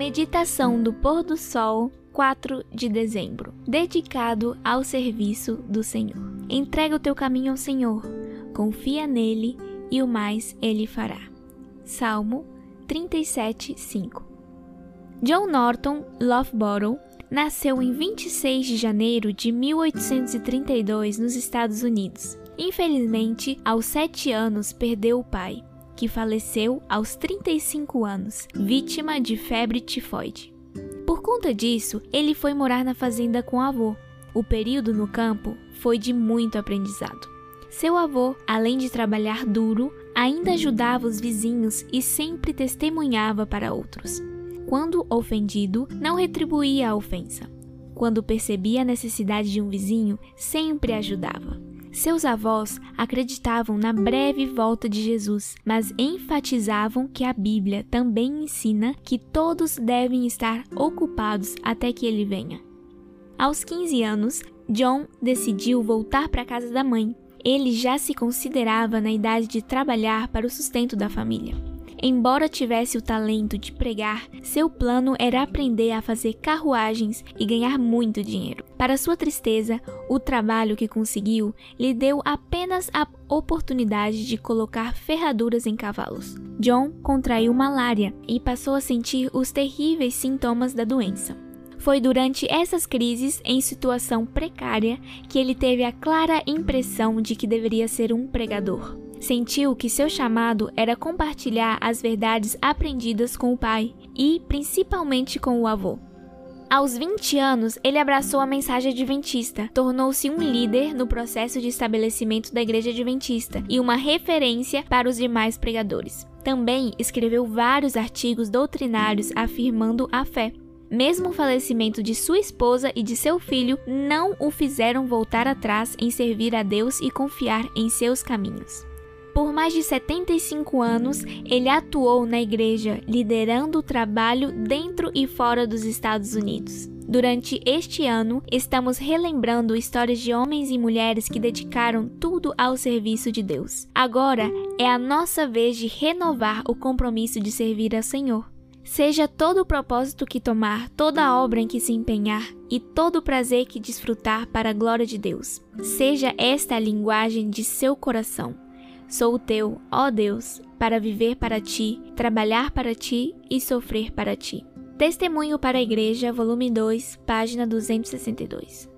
Meditação do pôr do sol, 4 de dezembro. Dedicado ao serviço do Senhor. Entrega o teu caminho ao Senhor, confia nele e o mais ele fará. Salmo 37, 5. John Norton Loughborough nasceu em 26 de janeiro de 1832 nos Estados Unidos. Infelizmente, aos 7 anos perdeu o pai, que faleceu aos 35 anos, vítima de febre tifoide. Por conta disso, ele foi morar na fazenda com o avô. O período no campo foi de muito aprendizado. Seu avô, além de trabalhar duro, ainda ajudava os vizinhos e sempre testemunhava para outros. Quando ofendido, não retribuía a ofensa. Quando percebia a necessidade de um vizinho, sempre ajudava. Seus avós acreditavam na breve volta de Jesus, mas enfatizavam que a Bíblia também ensina que todos devem estar ocupados até que ele venha. Aos 15 anos, John decidiu voltar para a casa da mãe. Ele já se considerava na idade de trabalhar para o sustento da família. Embora tivesse o talento de pregar, seu plano era aprender a fazer carruagens e ganhar muito dinheiro. Para sua tristeza, o trabalho que conseguiu lhe deu apenas a oportunidade de colocar ferraduras em cavalos. John contraiu malária e passou a sentir os terríveis sintomas da doença. Foi durante essas crises, em situação precária, que ele teve a clara impressão de que deveria ser um pregador. Sentiu que seu chamado era compartilhar as verdades aprendidas com o pai e, principalmente, com o avô. Aos 20 anos, ele abraçou a mensagem adventista, tornou-se um líder no processo de estabelecimento da Igreja Adventista e uma referência para os demais pregadores. Também escreveu vários artigos doutrinários afirmando a fé. Mesmo o falecimento de sua esposa e de seu filho não o fizeram voltar atrás em servir a Deus e confiar em seus caminhos. Por mais de 75 anos, ele atuou na igreja, liderando o trabalho dentro e fora dos Estados Unidos. Durante este ano, estamos relembrando histórias de homens e mulheres que dedicaram tudo ao serviço de Deus. Agora é a nossa vez de renovar o compromisso de servir ao Senhor. Seja todo o propósito que tomar, toda a obra em que se empenhar e todo o prazer que desfrutar para a glória de Deus. Seja esta a linguagem de seu coração. Sou teu, ó Deus, para viver para ti, trabalhar para ti e sofrer para ti. Testemunho para a Igreja, volume 2, página 262.